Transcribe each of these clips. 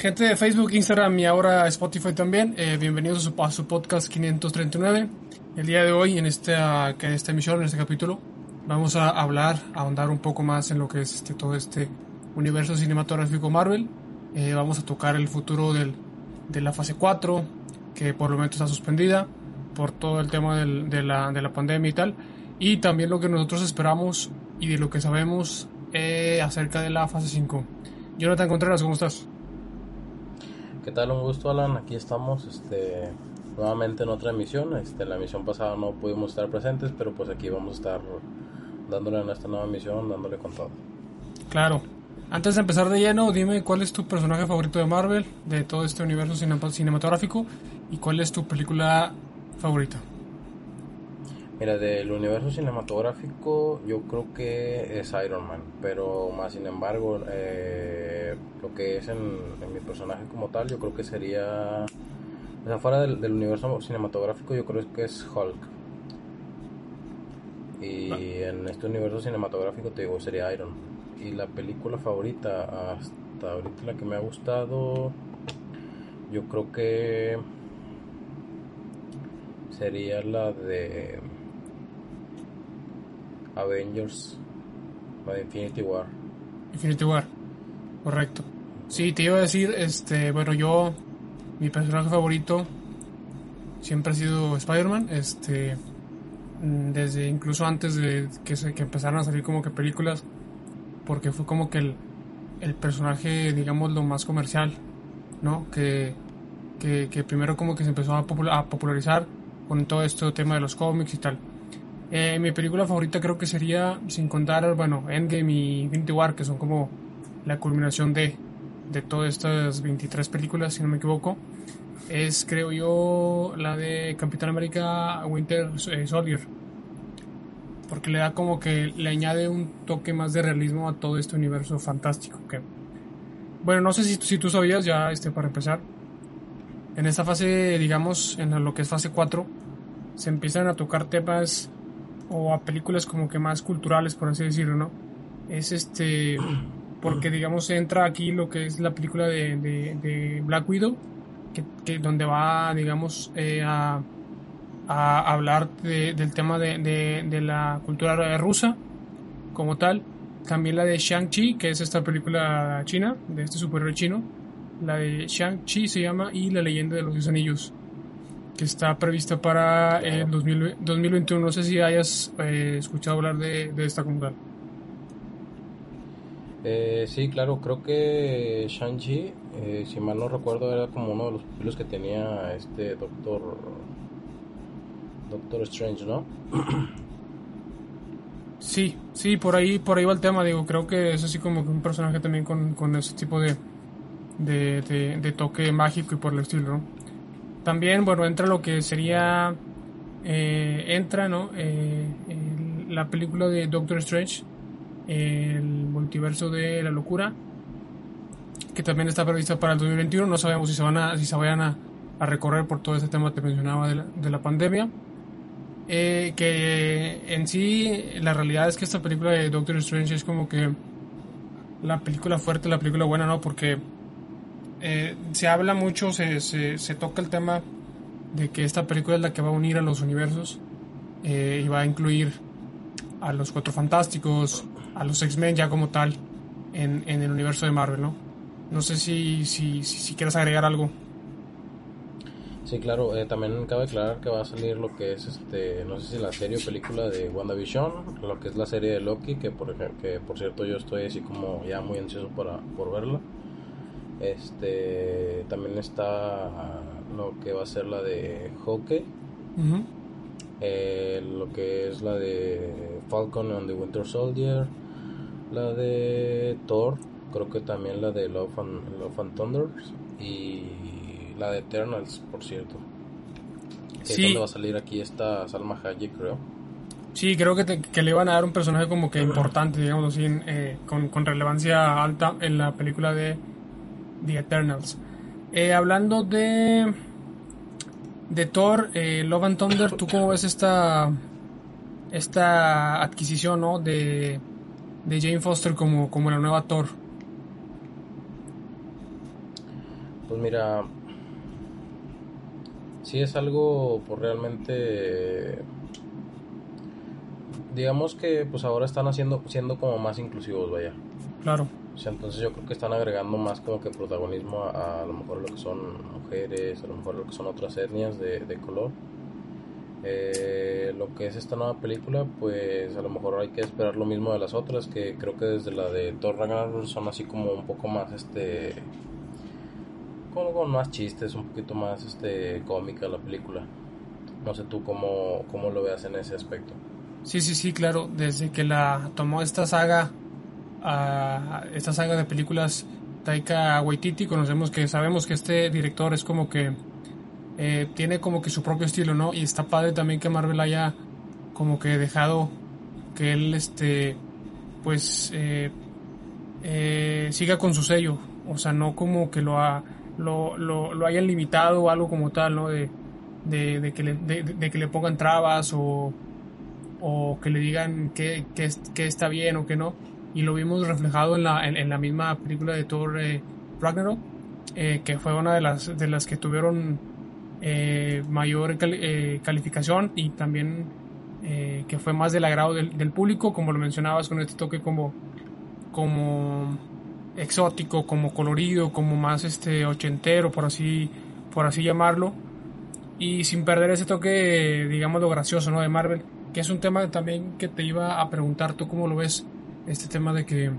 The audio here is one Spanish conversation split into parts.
Gente de Facebook, Instagram y ahora Spotify también, eh, bienvenidos a su, podcast 539. El día de hoy, en esta, en esta emisión, en este capítulo, vamos a hablar, a ahondar un poco más en lo que es este, todo este universo cinematográfico Marvel. Eh, vamos a tocar el futuro del, de la fase 4, que por lo menos está suspendida por todo el tema del, de, la, de la pandemia y tal. Y también lo que nosotros esperamos y de lo que sabemos eh, acerca de la fase 5. Jonathan Contreras, ¿cómo estás? ¿Qué tal? Un gusto, Alan. Aquí estamos este, nuevamente en otra emisión. Este, la emisión pasada no pudimos estar presentes, pero pues aquí vamos a estar dándole en esta nueva emisión, dándole con todo. Claro. Antes de empezar de lleno, dime cuál es tu personaje favorito de Marvel, de todo este universo cinematográfico, y cuál es tu película favorita. Mira, del universo cinematográfico yo creo que es Iron Man, pero más sin embargo, eh, lo que es en, mi personaje como tal, yo creo que sería, o sea, fuera del, universo cinematográfico, yo creo que es Hulk. Y ah. en este universo cinematográfico te digo, sería Iron. Y la película favorita, hasta ahorita la que me ha gustado, yo creo que sería la de Avengers, de Infinity War. Infinity War, correcto. Sí, te iba a decir, este, bueno, yo, mi personaje favorito siempre ha sido Spider-Man, este, mm, desde incluso antes de que, se, que empezaran a salir como que películas, porque fue como que el, el personaje, digamos, lo más comercial, ¿no? Que, que, que primero como que se empezó a, a popularizar con todo este tema de los cómics y tal. Eh, mi película favorita creo que sería, sin contar, bueno, Endgame y Infinity War, que son como la culminación de, de todas estas 23 películas, si no me equivoco. Es, creo yo, la de Capitán América Winter eh, Soldier. Porque le da como que le añade un toque más de realismo a todo este universo fantástico. Que, bueno, no sé si, si tú sabías, ya este, para empezar. En esta fase, digamos, en lo que es fase 4, se empiezan a tocar temas o a películas como que más culturales, por así decirlo, ¿no? Es este, porque digamos entra aquí lo que es la película de, de, Black Widow, que, donde va, digamos, eh, a, a, hablar del tema de, de, la cultura rusa como tal. También la de Shang-Chi, que es esta película china, de este superhéroe chino. La de Shang-Chi se llama y la leyenda de los anillos que está prevista para el 2021. No sé si hayas eh, escuchado hablar de, esta comunidad. Eh, sí, claro, creo que Shang-Chi, eh, si mal no recuerdo, era como uno de los pupilos que tenía este Doctor Doctor Strange, ¿no? Sí, sí, por ahí, por ahí va el tema, digo, creo que es así como un personaje también con, con ese tipo de, de, de, toque mágico y por el estilo, ¿no? También, bueno, entra lo que sería, eh, entra, ¿no? Eh, la película de Doctor Strange, el multiverso de la locura, que también está prevista para el 2021. No sabemos si se van a, si se vayan a, recorrer por todo ese tema que mencionaba de la, de la pandemia. Eh, que en sí, la realidad es que esta película de Doctor Strange es como que la película fuerte, la película buena, ¿no? Porque eh, se habla mucho, se, se, toca el tema de que esta película es la que va a unir a los universos eh, y va a incluir a los Cuatro Fantásticos, a los X-Men ya como tal en, en, el universo de Marvel, ¿no? No sé si, si, si, quieres agregar algo. Sí, claro, eh, también cabe aclarar que va a salir lo que es, este, no sé si la serie o película de WandaVision, lo que es la serie de Loki, que por, que por cierto yo estoy así como ya muy ansioso para, por verla. Este también está lo que va a ser la de Hockey. Eh, lo que es la de Falcon and the Winter Soldier. La de Thor. Creo que también la de Love and, Love and Thunder. Y la de Eternals, por cierto. Que sí. va a salir aquí esta Salma Hayek, creo. Sí, creo que, que, le van a dar un personaje como que importante, digamos así, eh, con, con, relevancia alta en la película de The Eternals. Eh, hablando de de Thor, eh, Love and Thunder, ¿tú cómo ves esta esta adquisición ¿no? de, de Jane Foster como, como la nueva Thor? Pues mira, si es algo pues realmente digamos que pues ahora están haciendo siendo como más inclusivos, vaya. Claro. O sea, entonces yo creo que están agregando más como que protagonismo a, a, lo mejor lo que son mujeres, a lo mejor lo que son otras etnias de, de color. Eh, lo que es esta nueva película, pues a lo mejor hay que esperar lo mismo de las otras, que creo que desde la de Thor Ragnarok son así como un poco más este como con más chistes, un poquito más este cómica la película. No sé tú cómo, cómo lo veas en ese aspecto. Sí, sí, sí, claro. Desde que la tomó esta saga, uh, esta saga de películas Taika Waititi, conocemos que sabemos que este director es como que eh, tiene como que su propio estilo, ¿no? Y está padre también que Marvel haya como que dejado que él, este, pues, eh, eh, siga con su sello. O sea, no como que lo, ha, lo, lo, lo hayan limitado o algo como tal, ¿no? De, de, de que, le, de, de, que le pongan trabas o, o que le digan que, que, que, está bien o que no. Y lo vimos reflejado en la, en, en la misma película de Thor eh, Ragnarok, eh, que fue una de las, de las que tuvieron eh, mayor eh, calificación y también eh, que fue más del agrado del, del, público, como lo mencionabas, con este toque como, como exótico, como colorido, como más este ochentero, por así, por así llamarlo. Y sin perder ese toque, digamos, lo gracioso, ¿no? De Marvel que es un tema también que te iba a preguntar tú cómo lo ves este tema de que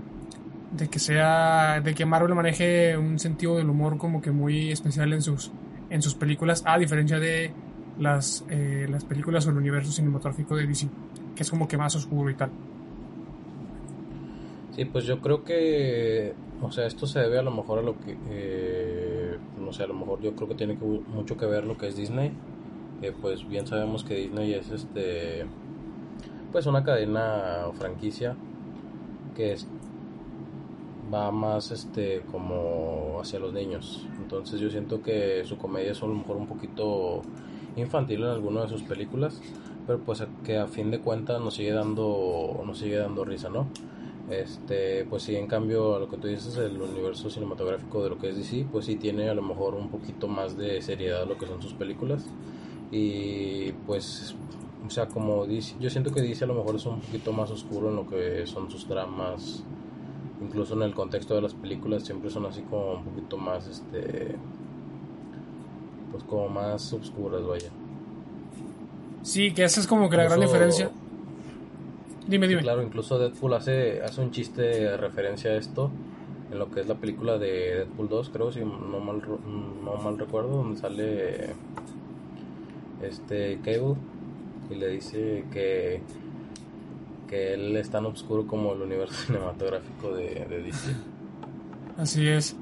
de que sea de que Marvel maneje un sentido del humor como que muy especial en sus en sus películas a diferencia de las eh, las películas o el universo cinematográfico de DC que es como que más oscuro y tal. Sí pues yo creo que o sea esto se debe a lo mejor a lo que eh, no sé a lo mejor yo creo que tiene que, mucho que ver lo que es Disney. Eh, pues bien sabemos que Disney es este pues una cadena o franquicia que es, va más este como hacia los niños. Entonces yo siento que su comedia es a lo mejor un poquito infantil en alguna de sus películas pero pues que a fin de cuentas nos sigue dando nos sigue dando risa no este pues sí en cambio a lo que tú dices el universo cinematográfico de lo que es DC pues sí tiene a lo mejor un poquito más de seriedad lo que son sus películas. Y pues o sea, como dice, yo siento que dice a lo mejor es un poquito más oscuro en lo que son sus dramas, incluso en el contexto de las películas siempre son así como un poquito más, este, pues como más oscuras, vaya. Sí, que esa es como que la incluso, gran diferencia. Dime, dime. Claro, incluso Deadpool hace, hace un chiste de referencia a esto en lo que es la película de Deadpool 2, creo, si no mal, no mal recuerdo, donde sale este Cable y le dice que que él es tan oscuro como el universo cinematográfico de, de, DC. Así es.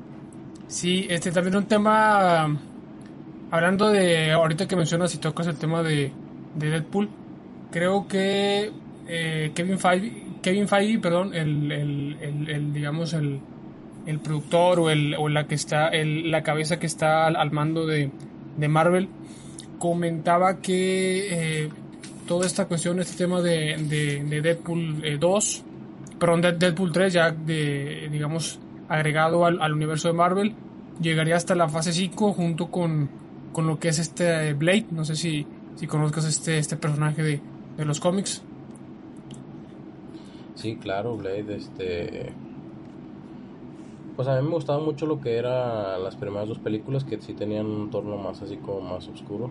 Sí, este también un tema hablando de ahorita que mencionas y tocas el tema de, de Deadpool, creo que eh, Kevin Feige, Kevin Feige, perdón, el, el, el, digamos el, el productor o, el, o la que está el, la cabeza que está al, al mando de, de Marvel comentaba que eh, toda esta cuestión, este tema de, de, de Deadpool eh, 2, perdón, de Deadpool 3, ya de, digamos, agregado al, universo de Marvel, llegaría hasta la fase 5 junto con, con lo que es este Blade. No sé si, si conozcas este, este personaje de, de los cómics. Sí, claro, Blade, este pues a mí me gustaba mucho lo que eran las primeras dos películas que sí tenían un tono más así como más oscuro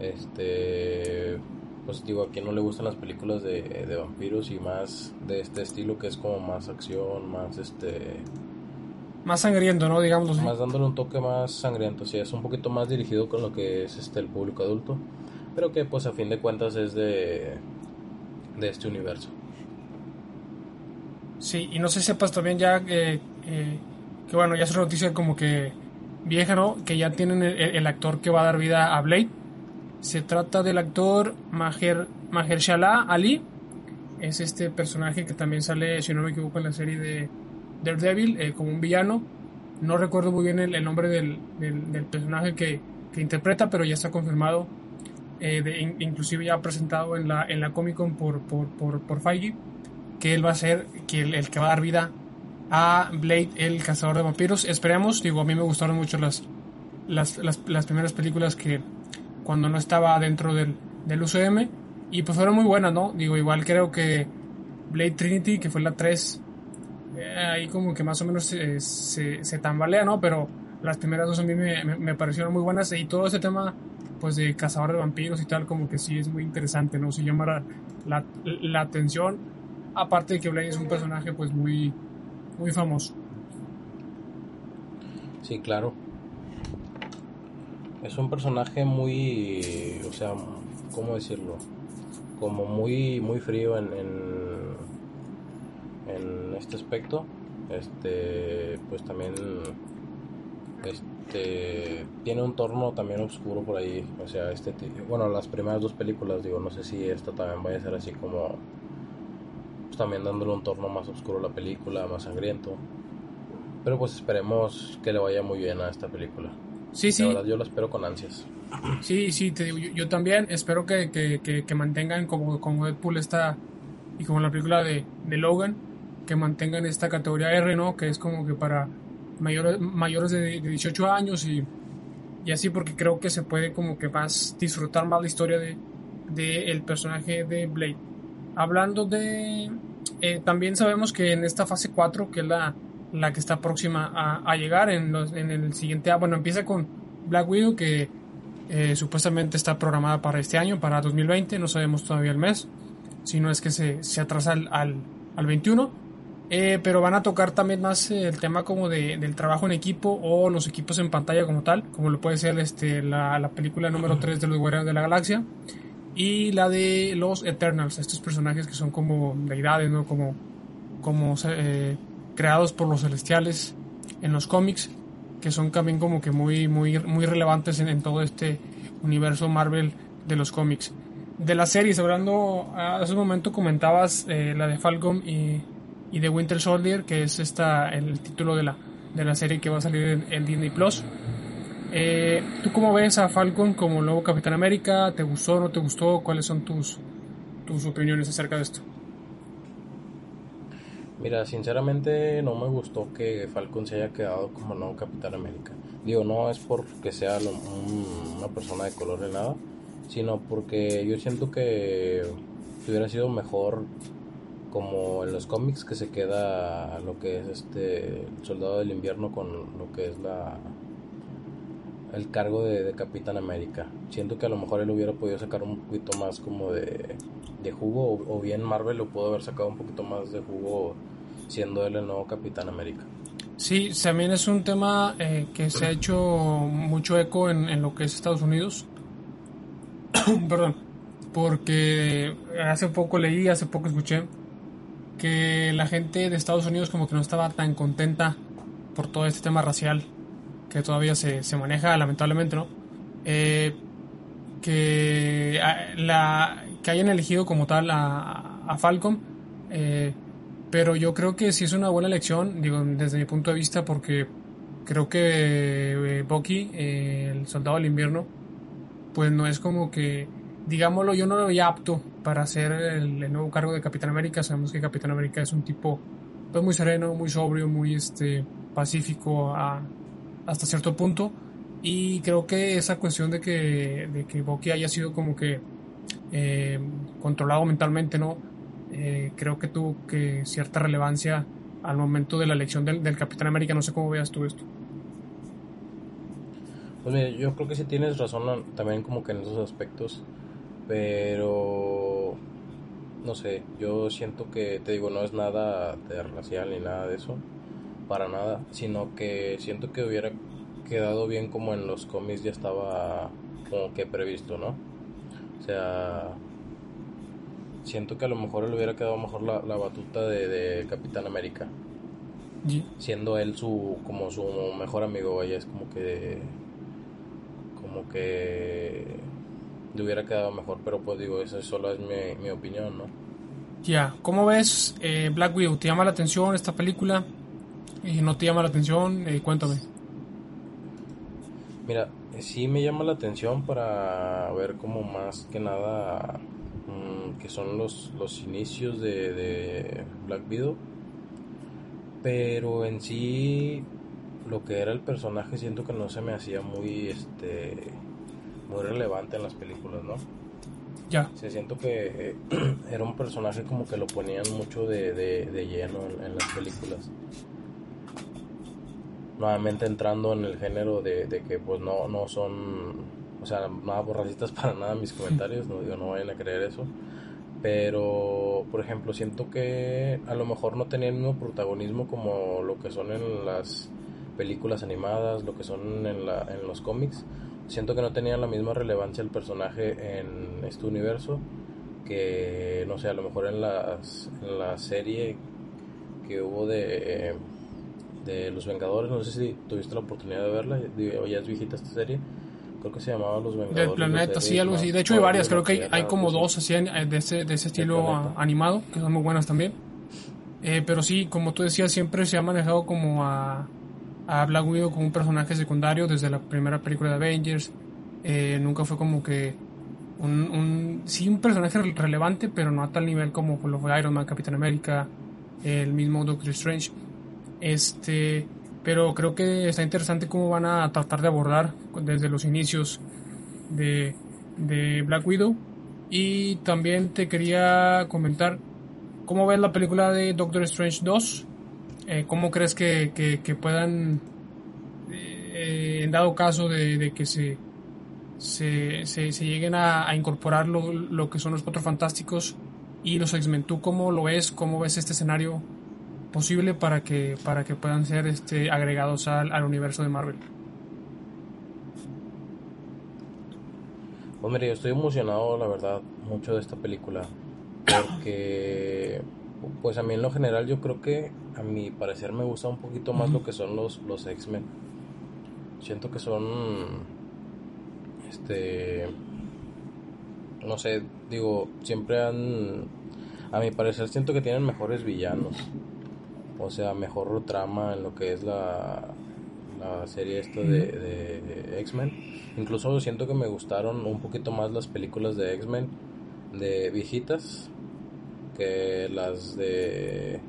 este pues digo a quien no le gustan las películas de, de, vampiros y más de este estilo que es como más acción más este más sangriento no digamos más dándole un toque más sangriento sí es un poquito más dirigido con lo que es este el público adulto pero que pues a fin de cuentas es de de este universo Sí, y no sé si sepas también ya eh, eh, que bueno, ya es una noticia como que vieja, ¿no? Que ya tienen el, el, actor que va a dar vida a Blade. Se trata del actor Maher, Mahershala Ali. Es este personaje que también sale, si no me equivoco, en la serie de Daredevil, eh, como un villano. No recuerdo muy bien el, el nombre del, del, personaje que, que, interpreta, pero ya está confirmado. Eh, de, in, inclusive ya presentado en la, en la Comic Con por, por, por, por que él va a ser que el, que va a dar vida a Blade, el cazador de vampiros. Esperemos, digo, a mí me gustaron mucho las, las, las, primeras películas que cuando no estaba dentro del, del UCM y pues fueron muy buenas, ¿no? Digo, igual creo que Blade Trinity, que fue la 3, eh, ahí como que más o menos se, se, tambalea, ¿no? Pero las primeras dos a mí me, me, parecieron muy buenas y todo ese tema pues de cazador de vampiros y tal como que sí es muy interesante, ¿no? Se llama la, la, atención, aparte de que Blade es un personaje pues muy, muy famoso. Sí, claro. Es un personaje muy, o sea, ¿cómo decirlo? Como muy, muy frío en, en, este aspecto. Este, pues también, este, tiene un torno también oscuro por ahí. O sea, este, bueno, las primeras dos películas, digo, no sé si esta también vaya a ser así como, pues también dándole un torno más oscuro a la película, más sangriento. Pero pues esperemos que le vaya muy bien a esta película. Sí, sí. yo lo espero con ansias. Sí, sí, te digo, yo, también espero que, que, que, mantengan como, como Deadpool está y como la película de, de, Logan, que mantengan esta categoría R, ¿no? Que es como que para mayores, mayores de, 18 años y, y, así porque creo que se puede como que más disfrutar más la historia de, de el personaje de Blade. Hablando de... Eh, también sabemos que en esta fase 4, que es la, la que está próxima a, a llegar en, los, en el siguiente... Bueno, empieza con Black Widow, que eh, supuestamente está programada para este año, para 2020, no sabemos todavía el mes, si no es que se, se atrasa al, al, 21. Eh, pero van a tocar también más el tema como de, del trabajo en equipo o los equipos en pantalla como tal, como lo puede ser este, la, la película número 3 de los Guardianes de la Galaxia y la de los Eternals, estos personajes que son como deidades, ¿no? como, como eh, creados por los celestiales en los cómics que son también como que muy, muy, muy relevantes en, todo este universo Marvel de los cómics. De las series, hablando, hace un momento comentabas eh, la de Falcon y, y de Winter Soldier, que es esta, el título de la, de la serie que va a salir en, Disney Plus. Eh, ¿Tú cómo ves a Falcon como nuevo Capitán América? ¿Te gustó o no te gustó? ¿Cuáles son tus, tus opiniones acerca de esto? Mira, sinceramente no me gustó que Falcon se haya quedado como nuevo Capitán América. Digo, no es porque sea una persona de color ni nada, sino porque yo siento que hubiera sido mejor como en los cómics que se queda lo que es este soldado del invierno con lo que es la el cargo de, Capitán América. Siento que a lo mejor él hubiera podido sacar un poquito más como de, de jugo o, o, bien Marvel lo pudo haber sacado un poquito más de jugo siendo él el nuevo Capitán América. Sí, también es un tema eh, que se ha hecho mucho eco en, lo que es Estados Unidos. Perdón, porque hace poco leí, hace poco escuché que la gente de Estados Unidos como que no estaba tan contenta por todo este tema racial que todavía se, se maneja lamentablemente, ¿no? Eh, que, la, que hayan elegido como tal a, a Falcon eh, pero yo creo que sí es una buena elección, digo, desde mi punto de vista, porque creo que eh, Bucky, eh, el soldado del invierno, pues no es como que, digámoslo, yo no lo veía apto para hacer el, nuevo cargo de Capitán América. Sabemos que Capitán América es un tipo pues, muy sereno, muy sobrio, muy este, pacífico hasta cierto punto. Y creo que esa cuestión de que, de que Bucky haya sido como que eh, controlado mentalmente, ¿no? Eh, creo que tuvo que cierta relevancia al momento de la elección del, Capitán América. No sé cómo veas tú esto. Pues mira, yo creo que sí tienes razón también como que en esos aspectos, pero no sé, yo siento que, te digo, no es nada de racial ni nada de eso, para nada, sino que siento que hubiera quedado bien como en los cómics ya estaba como que previsto, ¿no? O sea, siento que a lo mejor le hubiera quedado mejor la, batuta de, Capitán América. Siendo él su como su mejor amigo, vaya, es como que como que le hubiera quedado mejor, pero pues digo, esa solo es mi, opinión, ¿no? Ya, ¿cómo ves eh, Black Widow? ¿Te llama la atención esta película? ¿Y ¿No te llama la atención? Eh, cuéntame. Mira, sí me llama la atención para ver como más que nada que son los, los inicios de, Black Widow. pero en sí lo que era el personaje siento que no se me hacía muy este muy relevante en las películas, ¿no? Ya. Se siento que era un personaje como que lo ponían mucho de, de, lleno en, las películas. Nuevamente entrando en el género de, de que pues no, no son o sea, nada por racistas para nada mis comentarios, no digo, no vayan a creer eso. Pero, por ejemplo, siento que a lo mejor no tenían el mismo protagonismo como lo que son en las películas animadas, lo que son en, la, en los cómics. Siento que no tenía la misma relevancia el personaje en este universo que, no sé, a lo mejor en, las, en la serie que hubo de, de Los Vengadores. No sé si tuviste la oportunidad de verla, o ya es viejita esta serie creo que se llamaba Los Vengadores. Del planeta, sí, algo así. De hecho, hay varias, creo que hay, como dos así de ese, de ese estilo animado, que son muy buenas también. Eh, pero sí, como tú decías, siempre se ha manejado como a, a Black Widow como un personaje secundario desde la primera película de Avengers. Eh, nunca fue como que un, un, sí un personaje relevante, pero no a tal nivel como lo fue Iron Man, Capitán América, el mismo Doctor Strange. Este, pero creo que está interesante cómo van a tratar de abordar desde los inicios de, Black Widow. Y también te quería comentar cómo ves la película de Doctor Strange 2. Eh, ¿Cómo crees que, puedan, eh, en dado caso de, que se, se, se, lleguen a, incorporar lo, lo, que son los Cuatro Fantásticos y los X-Men? ¿Tú cómo lo ves? ¿Cómo ves este escenario posible para que, para que puedan ser este, agregados al, al universo de Marvel. Mire, yo estoy emocionado, la verdad, mucho de esta película. Porque, pues a mí en lo general, yo creo que a mi parecer me gusta un poquito más lo que son los, los X-Men. Siento que son. Este. No sé, digo, siempre han. A mi parecer, siento que tienen mejores villanos o sea, mejor trama en lo que es la, la serie esta de, X-Men. Incluso siento que me gustaron un poquito más las películas de X-Men de viejitas que las de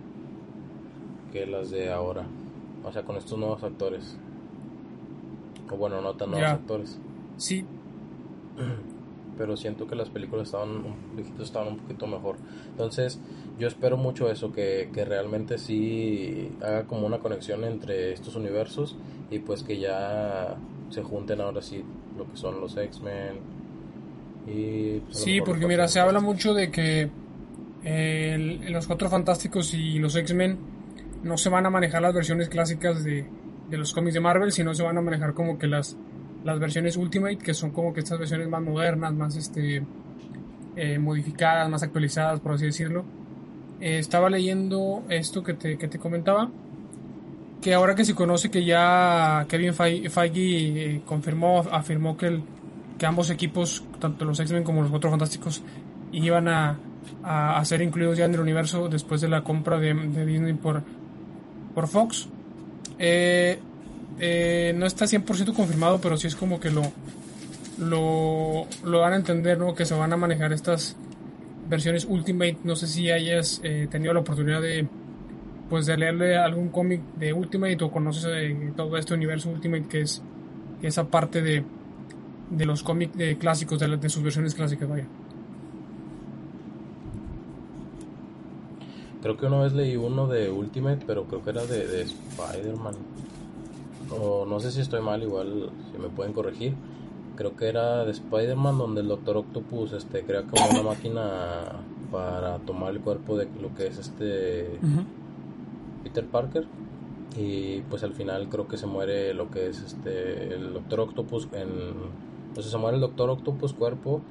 que las de ahora. O sea, con estos nuevos actores. O bueno, no tan nuevos actores. Sí. Pero siento que las películas estaban viejitas estaban un poquito mejor. Entonces, yo espero mucho eso, que, realmente sí haga como una conexión entre estos universos y pues que ya se junten ahora sí lo que son los X-Men. Y pues, sí, porque mira, se habla mucho de que los Cuatro Fantásticos y los X-Men no se van a manejar las versiones clásicas de, de los cómics de Marvel, sino se van a manejar como que las, las versiones Ultimate, que son como que estas versiones más modernas, más este eh, modificadas, más actualizadas, por así decirlo eh, estaba leyendo esto que te, que te comentaba, que ahora que se conoce que ya Kevin Feige eh, confirmó, afirmó que, el, que ambos equipos, tanto los X-Men como los Cuatro Fantásticos, iban a, a, ser incluidos ya en el universo después de la compra de, Disney por, por Fox. No está 100% confirmado, pero sí es como que lo, lo, van a entender, ¿no? Que se van a manejar estas versiones Ultimate. No sé si hayas eh, tenido la oportunidad de pues de leerle algún cómic de Ultimate o conoces eh, todo este universo Ultimate que es esa parte de, de los cómics de clásicos, de, de, sus versiones clásicas, vaya. Creo que una vez leí uno de Ultimate, pero creo que era de, de Spider-Man. O no sé si estoy mal, igual si me pueden corregir creo que era de Spider-Man, donde el Doctor Octopus este, crea como una máquina para tomar el cuerpo de lo que es este Peter Parker. Y pues al final creo que se muere lo que es este el Doctor Octopus. En, entonces se muere el Doctor Octopus cuerpo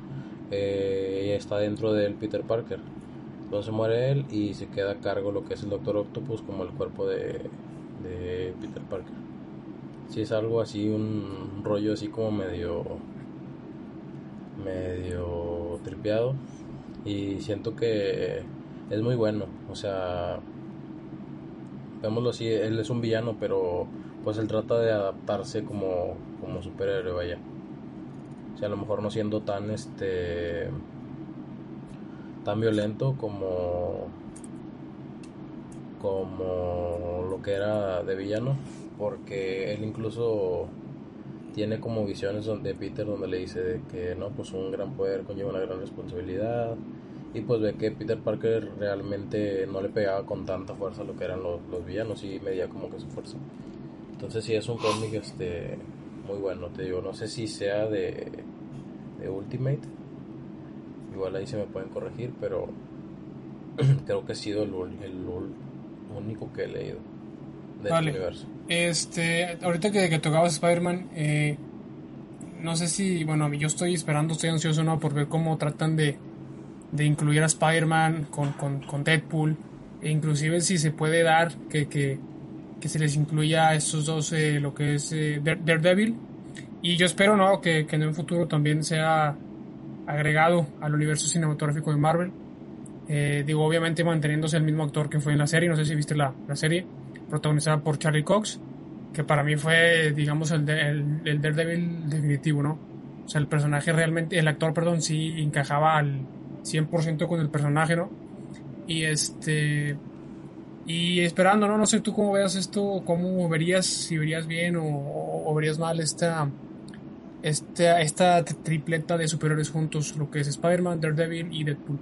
eh, y está dentro del Peter Parker. Entonces muere él y se queda a cargo lo que es el Doctor Octopus como el cuerpo de, de Peter Parker si es algo así, un rollo así como medio, medio tripeado. Y siento que es muy bueno. O sea, veámoslo así, él es un villano, pero pues él trata de adaptarse como, como superhéroe, vaya. O sea, a lo mejor no siendo tan, este, tan violento como como lo que era de villano, porque él incluso tiene como visiones donde Peter donde le dice que no, pues un gran poder conlleva una gran responsabilidad. Y pues ve que Peter Parker realmente no le pegaba con tanta fuerza lo que eran los, los villanos y medía como que su fuerza. Entonces sí es un cómic este muy bueno, te digo, no sé si sea de, de Ultimate, igual ahí se me pueden corregir, pero creo que ha sido el, el, único que he leído del vale. universo. Este, ahorita que, que tocabas Spider-Man, eh, no sé si, bueno, yo estoy esperando, estoy ansioso ¿no? por ver cómo tratan de, de incluir a Spider-Man con, con, con, Deadpool, e inclusive si se puede dar que, que, que se les incluya a estos dos eh, lo que es eh, Daredevil, y yo espero ¿no? que, que en un futuro también sea agregado al universo cinematográfico de Marvel. Eh, digo, obviamente manteniéndose el mismo actor que fue en la serie, no sé si viste la, la serie, protagonizada por Charlie Cox, que para mí fue, digamos, el, de, el, Daredevil definitivo, ¿no? O sea, el personaje realmente, el actor, perdón, sí encajaba al 100% con el personaje, ¿no? Y este. Y esperando, ¿no? No sé tú cómo veas esto, cómo verías, si verías bien o, o verías mal esta, esta, esta tripleta de superiores juntos, lo que es Spider-Man, Daredevil y Deadpool.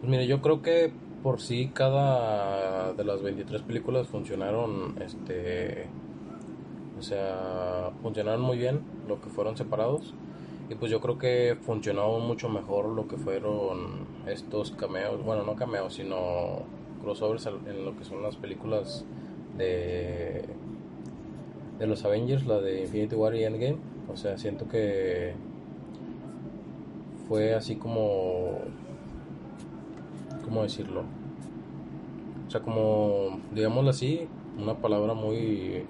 Pues mire, yo creo que por sí cada de las 23 películas funcionaron, este, o sea, funcionaron muy bien lo que fueron separados. Y pues yo creo que funcionó mucho mejor lo que fueron estos cameos, bueno, no cameos, sino crossovers en lo que son las películas de, de los Avengers, la de Infinity War y Endgame. O sea, siento que fue así como... ¿Cómo decirlo? O sea, como, digámoslo así, una palabra muy,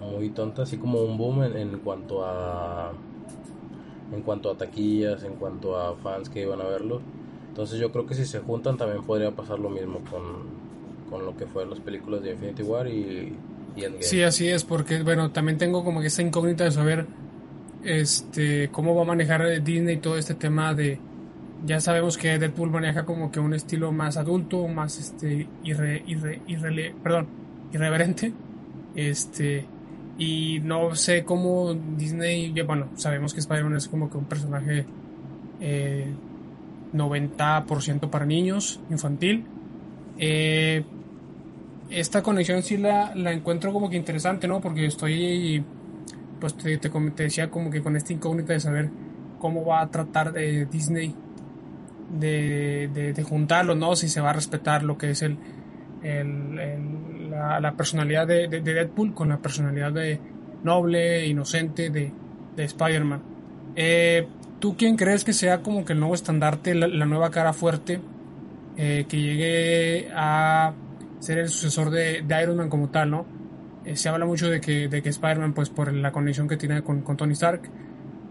muy tonta, así como un boom en, cuanto a en cuanto a taquillas, en cuanto a fans que iban a verlo. Entonces yo creo que si se juntan también podría pasar lo mismo con, con lo que fueron las películas de Infinity War y, y Endgame. Sí, así es, porque bueno, también tengo como que esa incógnita de saber este cómo va a manejar Disney todo este tema de ya sabemos que Deadpool maneja como que un estilo más adulto, más este irre, irre, irre, perdón, irreverente. Este y no sé cómo Disney, bueno, sabemos que Spider-Man es como que un personaje eh, 90% para niños, infantil. Eh, esta conexión sí la, la, encuentro como que interesante, ¿no? Porque estoy, pues te, te, decía como que con esta incógnita de saber cómo va a tratar de Disney de, de, de juntarlo, ¿no? Si se va a respetar lo que es el, el, la, la, personalidad de, de, Deadpool con la personalidad de noble, inocente de, de Spider-Man. Eh, ¿Tú quién crees que sea como que el nuevo estandarte, la, la nueva cara fuerte, eh, que llegue a ser el sucesor de, de Iron Man como tal, ¿no? Eh, se habla mucho de que, de que Spider-Man, pues por la conexión que tiene con, con, Tony Stark,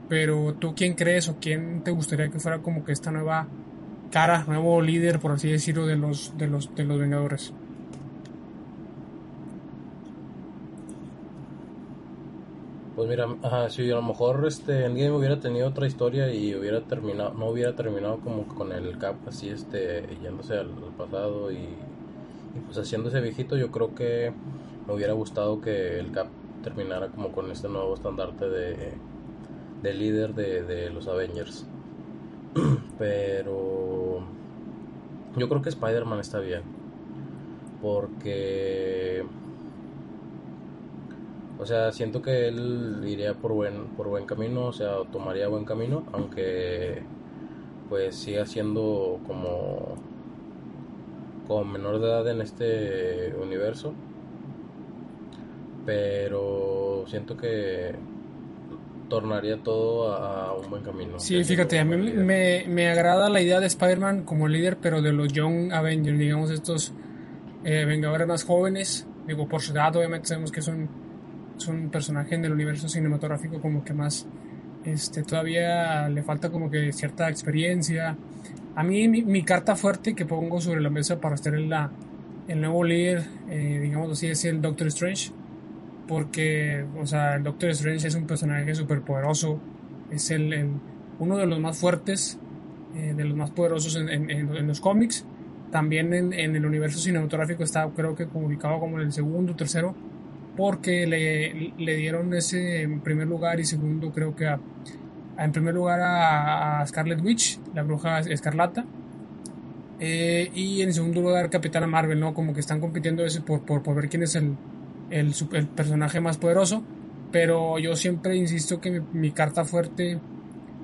pero tú quién crees o quién te gustaría que fuera como que esta nueva cara, nuevo líder, por así decirlo, de los, de los, de los Vengadores? Pues mira, ajá, si a lo mejor este Endgame hubiera tenido otra historia y hubiera terminado, no hubiera terminado como con el Cap así este yéndose al, pasado y, y, pues haciéndose viejito, yo creo que me hubiera gustado que el Cap terminara como con este nuevo estandarte de, de líder de, de los Avengers. Pero yo creo que Spider-Man está bien. Porque o sea, siento que él iría por buen, por buen camino, o sea, tomaría buen camino, aunque pues siga siendo como, como menor de edad en este universo. Pero siento que tornaría todo a, a un buen camino. Sí, fíjate, a mí me, me, agrada la idea de Spider-Man como líder, pero de los Young Avengers, digamos, estos eh, Vengadores más jóvenes. Digo, por su edad, obviamente sabemos que son es un personaje en el universo cinematográfico como que más este todavía le falta como que cierta experiencia a mí mi, mi carta fuerte que pongo sobre la mesa para estar en la el nuevo líder eh, digamos así es el Doctor Strange porque o sea el Doctor Strange es un personaje súper poderoso es el, uno de los más fuertes eh, de los más poderosos en, los cómics. También en, el universo cinematográfico está creo que ubicado como en el segundo, tercero, porque le, le dieron ese primer lugar y segundo creo que en primer lugar a, Scarlet Witch, la bruja escarlata, eh, y en segundo lugar Capitana Marvel, ¿no? Como que están compitiendo ese por, por, por ver quién es el, el, el, personaje más poderoso. Pero yo siempre insisto que mi, carta fuerte,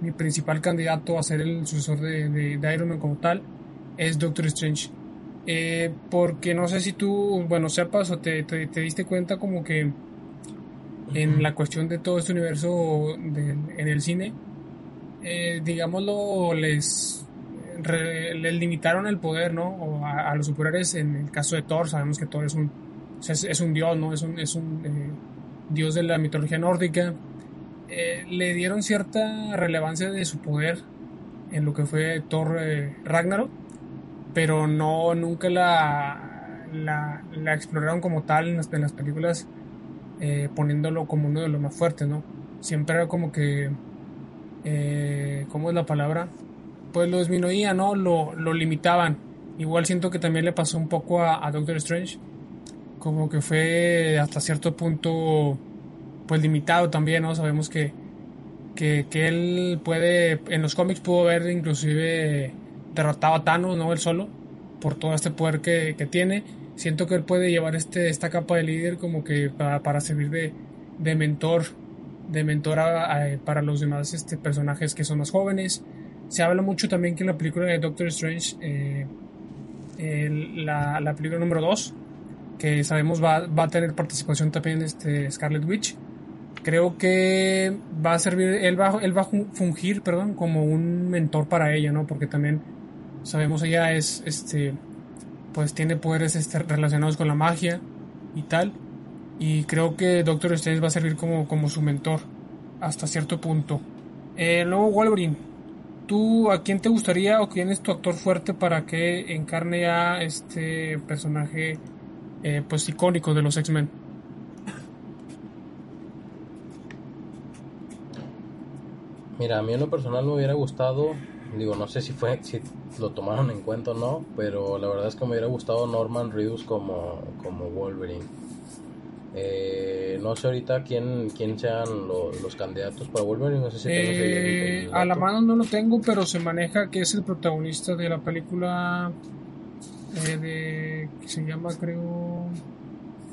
mi principal candidato a ser el sucesor de, de, Iron Man como tal, es Doctor Strange. Eh, porque no sé si tú, bueno, sepas o te, te, diste cuenta como que en la cuestión de todo este universo en el cine, eh, digámoslo, les le limitaron el poder, ¿no? O a, los superhéroes, en el caso de Thor, sabemos que Thor es un, es, un dios, ¿no? Es un, es un eh, dios de la mitología nórdica. Eh, le dieron cierta relevancia de su poder en lo que fue Thor eh, Ragnarok, pero no, nunca la, la, exploraron como tal en las, en las películas, poniéndolo como uno de los más fuertes, ¿no? Siempre era como que, ¿cómo es la palabra? pues lo disminuía, ¿no? Lo, lo limitaban. Igual siento que también le pasó un poco a, Doctor Strange. Como que fue hasta cierto punto pues limitado también, ¿no? Sabemos que, que, él puede, en los cómics pudo haber inclusive derrotado a Thanos, ¿no? Él solo, por todo este poder que, tiene. Siento que él puede llevar este, esta capa de líder como que para, servir de, de mentor, de mentor para los demás este, personajes que son más jóvenes. Se habla mucho también que en la película de Doctor Strange, eh, la, la, película número 2, que sabemos va, va, a tener participación también este Scarlet Witch, creo que va a servir, él va, él va a fungir, perdón, como un mentor para ella, ¿no? Porque también sabemos ella es, este, pues tiene poderes este, relacionados con la magia y tal. Y creo que Doctor Strange va a servir como, como su mentor hasta cierto punto. Eh, luego Wolverine, ¿Tú a quién te gustaría o quién es tu actor fuerte para que encarne a este personaje eh, pues icónico de los X-Men? Mira, a mí en lo personal me hubiera gustado, digo, no sé si fue, si lo tomaron en cuenta o no, pero la verdad es que me hubiera gustado Norman Reedus como, como Wolverine. Eh, no sé ahorita quién, quién sean los candidatos para Wolverine. No sé si eh, a la mano no lo tengo, pero se maneja que es el protagonista de la película eh, de que se llama creo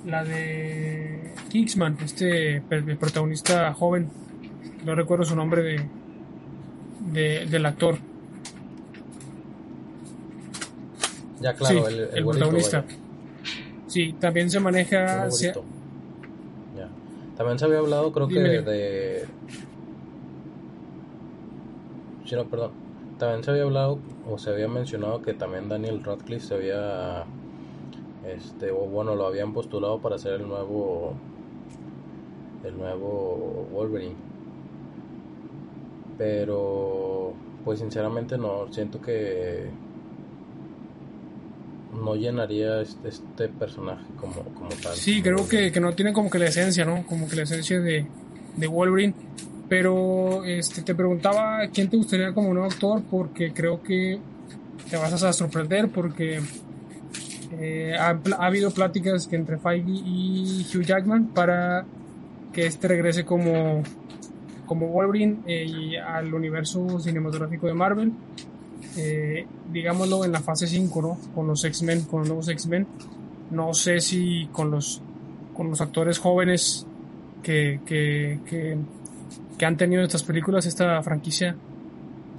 la de Kingsman, este el protagonista joven. No recuerdo su nombre de, del actor. Ya claro, el, protagonista. Sí, también se maneja. También se había hablado, creo que de. Sí, no, perdón. También se había hablado o se había mencionado que también Daniel Radcliffe se había. Este, o bueno, lo habían postulado para ser el nuevo. El nuevo Wolverine. Pero. Pues sinceramente no. Siento que no llenaría este, este personaje como, como tal. Sí, creo que, que, no tiene como que la esencia, ¿no? Como que la esencia de, de Wolverine. Pero este, te preguntaba quién te gustaría como nuevo actor, porque creo que te vas a sorprender, porque eh, ha, ha, habido pláticas que entre Feige y Hugh Jackman para que este regrese como, Wolverine eh, al universo cinematográfico de Marvel eh, digámoslo, en la fase 5, ¿no? Con los X-Men, con los nuevos X-Men. No sé si con los, con los actores jóvenes que, que, que, han tenido estas películas, esta franquicia,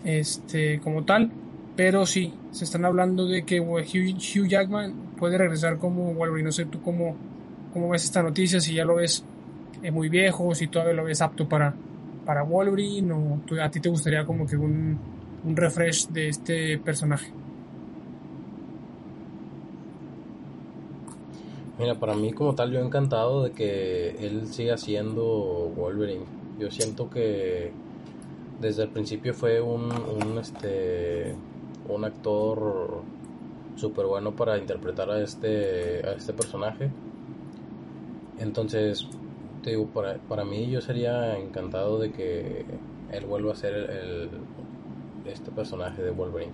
este, como tal. Pero sí, se están hablando de que Hugh, Jackman puede regresar como Wolverine. No sé tú cómo, cómo ves esta noticia, si ya lo ves eh, muy viejo, si todavía lo ves apto para, para Wolverine, o a ti te gustaría como que un, un refresh de este personaje. Mira, para mí como tal yo he encantado de que él siga siendo Wolverine. Yo siento que desde el principio fue un, un este un actor súper bueno para interpretar a este a este personaje. Entonces, te digo, para, para mí yo sería encantado de que él vuelva a ser el, este personaje de Wolverine.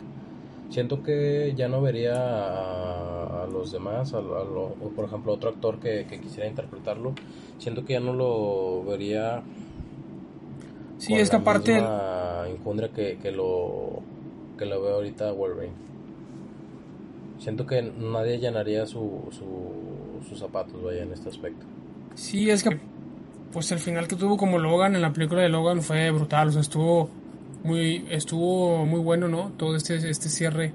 Siento que ya no vería a, los demás, a, o por ejemplo otro actor que, quisiera interpretarlo, siento que ya no lo vería. Sí, es que aparte. Injundria que, que lo que lo veo ahorita Wolverine. Siento que nadie llenaría su, su, sus zapatos, vaya, en este aspecto. Sí, es que pues el final que tuvo como Logan en la película de Logan fue brutal, o sea, estuvo muy estuvo muy bueno, ¿no? Todo este este cierre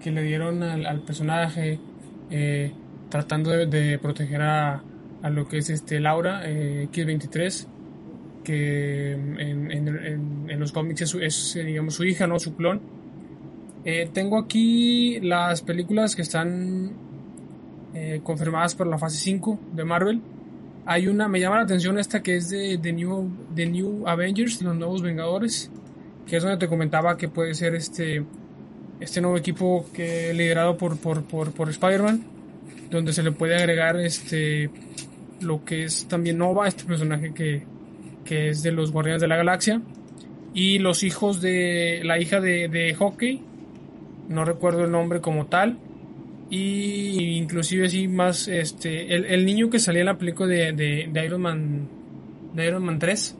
que le dieron al, personaje eh, tratando de, proteger a, a, lo que es este Laura eh, X23 que en, en, en, los cómics es, es, digamos su hija, ¿no? Su clon. Eh, tengo aquí las películas que están confirmadas para la fase 5 de Marvel. Hay una, me llama la atención esta que es de The New, The New Avengers, los nuevos Vengadores, que es donde te comentaba que puede ser este, este nuevo equipo que liderado por, por, por, por Spider-Man, donde se le puede agregar este, lo que es también Nova, este personaje que, que es de los Guardianes de la Galaxia, y los hijos de la hija de, de Hockey, no recuerdo el nombre como tal, y inclusive sí más este el, el niño que salía en la película de, de, Iron Man de Iron Man 3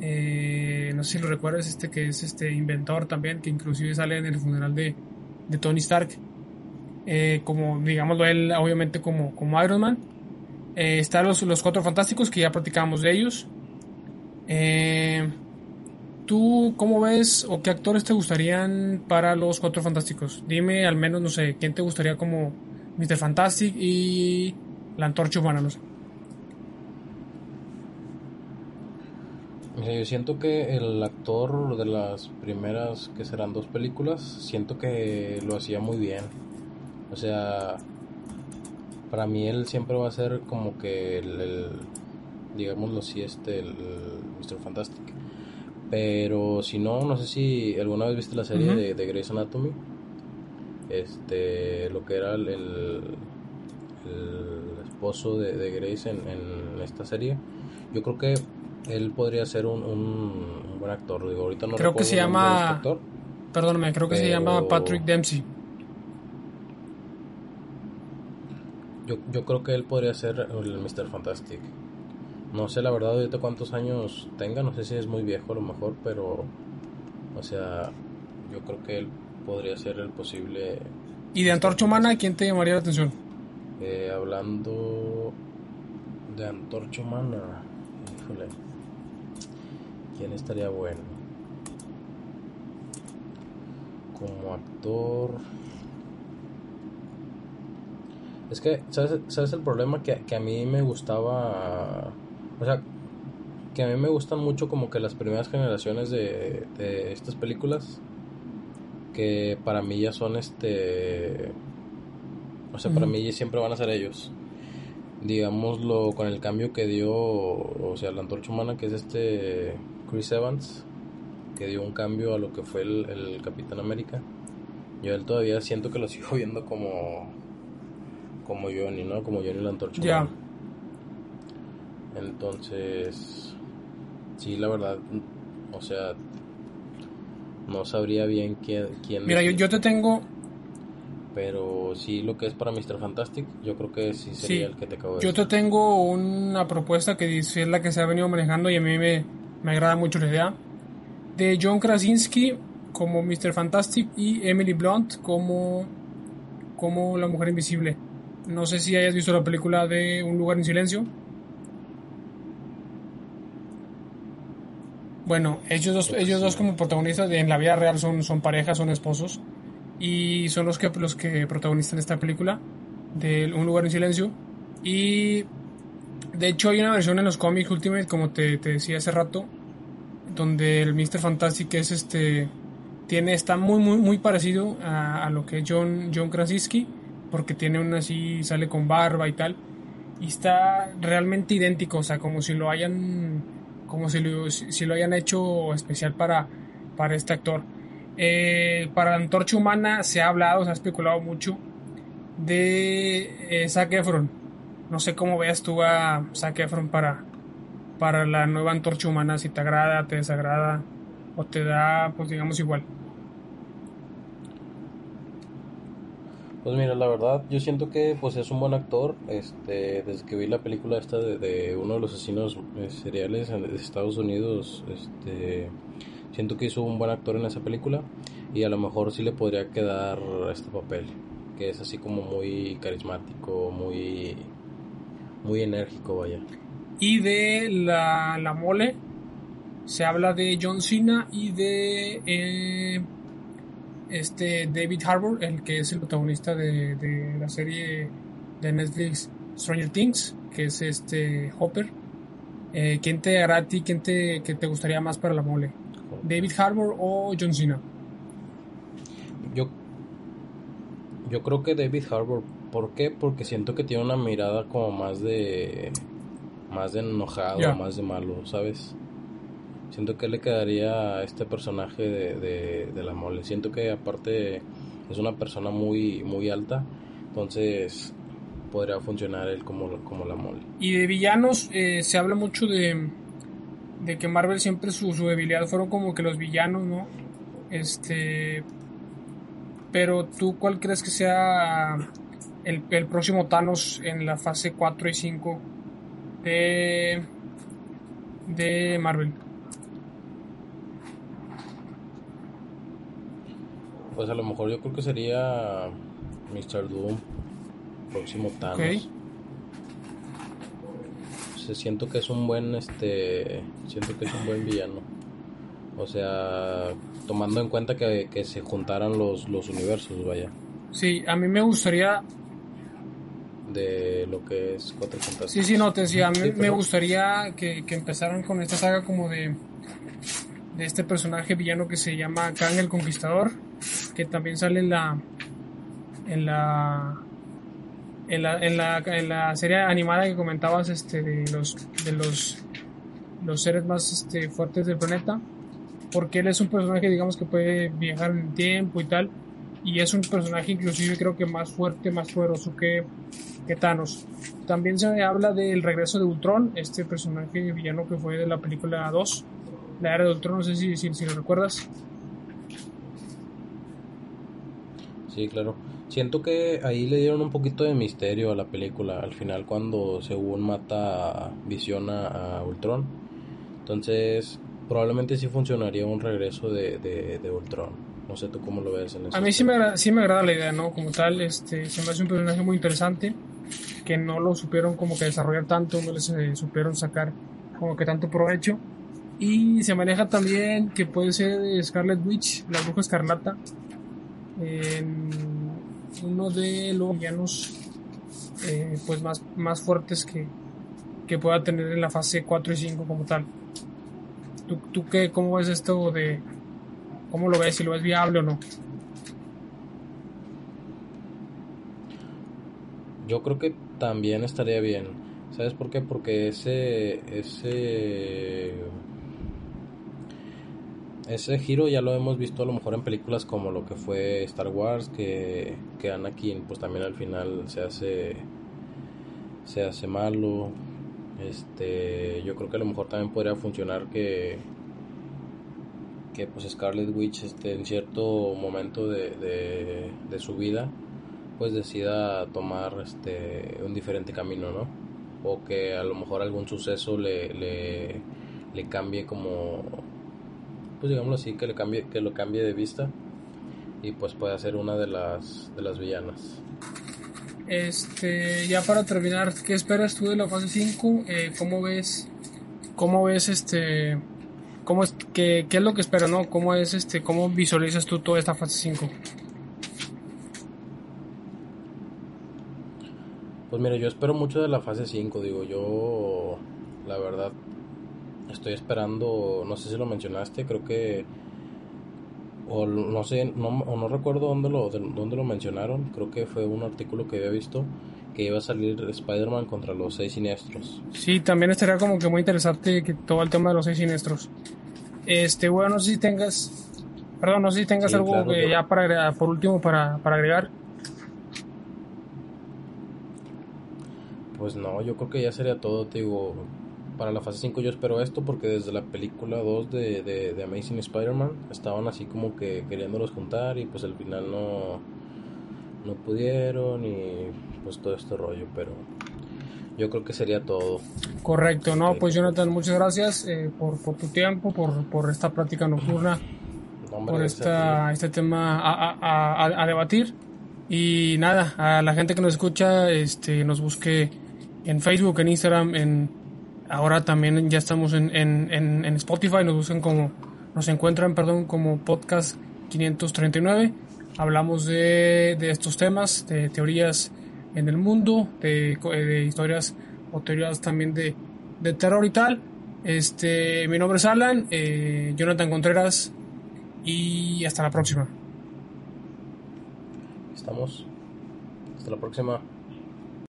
eh, no sé si lo recuerdas este que es este inventor también que inclusive sale en el funeral de, de Tony Stark. Eh, como digámoslo él obviamente como, como Iron Man. Eh, están los, los cuatro fantásticos que ya platicamos de ellos. Eh, ¿Tú cómo ves o qué actores te gustarían para los Cuatro Fantásticos? Dime al menos, no sé, quién te gustaría como Mr. Fantastic y la Antorcha Humana, no sé. Yo siento que el actor de las primeras, que serán dos películas, siento que lo hacía muy bien. O sea, para mí él siempre va a ser como que el, digámoslo así, este, el Mr. Fantastic. Pero si no, no sé si alguna vez viste la serie de, de, Grey's Anatomy. Este, lo que era el, el, esposo de, de Grace en, en, esta serie. Yo creo que él podría ser un, un, buen actor. Digo, ahorita no creo que se llama. Este perdóname, creo que se llama Patrick Dempsey. Yo, yo creo que él podría ser el Mr. Fantastic. No sé la verdad ahorita cuántos años tenga, no sé si es muy viejo a lo mejor, pero o sea, yo creo que él podría ser el posible... ¿Y de Antorcha Humana quién te llamaría la atención? Eh, hablando de Antorcha Humana, híjole, ¿quién estaría bueno? Como actor... Es que, ¿sabes, ¿sabes el problema? Que, que a mí me gustaba o sea, que a mí me gustan mucho como que las primeras generaciones de, de estas películas. Que para mí ya son este... O sea, para mí siempre van a ser ellos. Digámoslo con el cambio que dio, o sea, la antorcha humana, que es este Chris Evans, que dio un cambio a lo que fue el, Capitán América. Yo él todavía siento que lo sigo viendo como como Johnny, ¿no? Como Johnny la antorcha humana. Entonces, sí, la verdad, o sea, no sabría bien quién... quién Mira, yo, te tengo... Pero sí, lo que es para Mr. Fantastic, yo creo que sí sería el que te acabo de Yo te tengo una propuesta que es la que se ha venido manejando y a mí me, me agrada mucho la idea. De John Krasinski como Mr. Fantastic y Emily Blunt como, como la mujer invisible. No sé si hayas visto la película de Un lugar en silencio. Bueno, ellos dos, ellos dos como protagonistas en la vida real son, son parejas, son esposos y son los que, los que protagonizan esta película de Un lugar en silencio y de hecho hay una versión en los cómics Ultimate como te, decía hace rato donde el Mr. Fantastic es este tiene está muy muy muy parecido a, lo que es John John Krasinski porque tiene una así sale con barba y tal y está realmente idéntico o sea como si lo hayan como si lo, si lo hayan hecho especial para, para este actor. Eh, para la antorcha humana se ha hablado, se ha especulado mucho de eh, Zac Efron. No sé cómo veas tú a Zac Efron para, para la nueva antorcha humana, si te agrada, te desagrada o te da, pues digamos igual. Pues mira, la verdad, yo siento que pues es un buen actor. Este, desde que vi la película esta de, uno de los asesinos eh, seriales de Estados Unidos, este, siento que hizo un buen actor en esa película y a lo mejor sí le podría quedar este papel, que es así como muy carismático, muy, muy enérgico, vaya. Y de la, la mole se habla de John Cena y de eh, este David Harbour, el que es el protagonista de, la serie de Netflix Stranger Things, que es este Hopper. Eh, ¿Quién te hará a ti? ¿Quién te, que te gustaría más para la mole? ¿David Harbour o John Cena? Yo, yo creo que David Harbour. ¿Por qué? Porque siento que tiene una mirada como más de. más de enojado, más de malo, ¿sabes? Siento que le quedaría a este personaje de, de, la mole. Siento que aparte es una persona muy, muy alta, entonces podría funcionar él como, como la mole. Y de villanos eh, se habla mucho de, de que Marvel siempre su, su debilidad fueron como que los villanos, ¿no? Este... Pero tú, ¿cuál crees que sea el, el próximo Thanos en la fase 4 y 5 de, de Marvel? Pues a lo mejor yo creo que sería Mr. Doom, próximo Thanos. Se siento que es un buen este siento que es un buen villano. O sea, tomando en cuenta que, se juntaran los, los universos, vaya. Sí, a mí me gustaría de lo que es Cuatro Fantásticos. Sí, sí, no, te decía, a mí me gustaría que, que empezaran con esta saga como de de este personaje villano que se llama Kang el Conquistador, que también sale en la en la en la, en la, en la serie animada que comentabas este de los de los los seres más este, fuertes del planeta porque él es un personaje digamos que puede viajar en el tiempo y tal y es un personaje inclusive creo que más fuerte más poderoso que, que Thanos. También se habla del regreso de Ultron este personaje villano que fue de la película 2 la era de Ultron, no sé si, si, lo recuerdas. Sí, claro. Siento que ahí le dieron un poquito de misterio a la película al final cuando según mata Visiona a Ultron. Entonces, probablemente sí funcionaría un regreso de, de, Ultron. No sé tú cómo lo ves en eso. A mí sí me, agrada, sí me agrada la idea, ¿no? Como tal, este, se me hace un personaje muy interesante que no lo supieron como que desarrollar tanto, no les eh, supieron sacar como que tanto provecho. Y se maneja también que puede ser Scarlet Witch, la bruja escarlata, uno de los villanos eh, pues más, más fuertes que, que pueda tener en la fase 4 y 5 como tal. ¿Tú, tú qué, cómo ves esto de, cómo lo ves, si lo ves viable o no? Yo creo que también estaría bien. ¿Sabes por qué? Porque ese, ese ese giro ya lo hemos visto a lo mejor en películas como lo que fue Star Wars, que, que Anakin pues también al final se hace se hace malo. Este, yo creo que a lo mejor también podría funcionar que que pues Scarlet Witch este, en cierto momento de, de, su vida pues decida tomar este un diferente camino, ¿no? O que a lo mejor algún suceso le, le, le cambie como pues digámoslo así, que, le cambie, que lo cambie de vista y pues puede ser una de las, de las villanas. Este, ya para terminar, ¿qué esperas tú de la fase 5? Eh, ¿Cómo ves, cómo ves este, cómo es, qué, qué es lo que esperas, no? ¿Cómo es este, cómo visualizas tú toda esta fase 5? Pues mira, yo espero mucho de la fase 5, digo, yo la verdad Estoy esperando, no sé si lo mencionaste, creo que o no sé, no, o no recuerdo dónde lo, dónde lo mencionaron, creo que fue un artículo que había visto que iba a salir Spider-Man contra los seis siniestros. Sí, también estaría como que muy interesante que todo el tema de los seis siniestros. Este, bueno, no sé si tengas, perdón, no sé si tengas algo ya para agregar, por último para, para agregar. Pues no, yo creo que ya sería todo, te digo, para la fase 5 yo espero esto porque desde la película 2 de, de, Amazing Spider-Man estaban así como que queriéndolos juntar y pues al final no, no pudieron y pues todo este rollo, pero yo creo que sería todo. Correcto, no, pues Jonathan, muchas gracias eh, por, por, tu tiempo, por, por esta plática nocturna, por esta, este tema a, a, a, debatir. Y nada, a la gente que nos escucha, este, nos busque en Facebook, en Instagram, en ahora también ya estamos en, en, en, Spotify, nos buscan como, nos encuentran, perdón, como podcast 539. Hablamos de, de estos temas, de teorías en el mundo, de, de historias o teorías también de, de, terror y tal. Este, mi nombre es Alan, eh, Jonathan Contreras y hasta la próxima. Estamos. Hasta la próxima.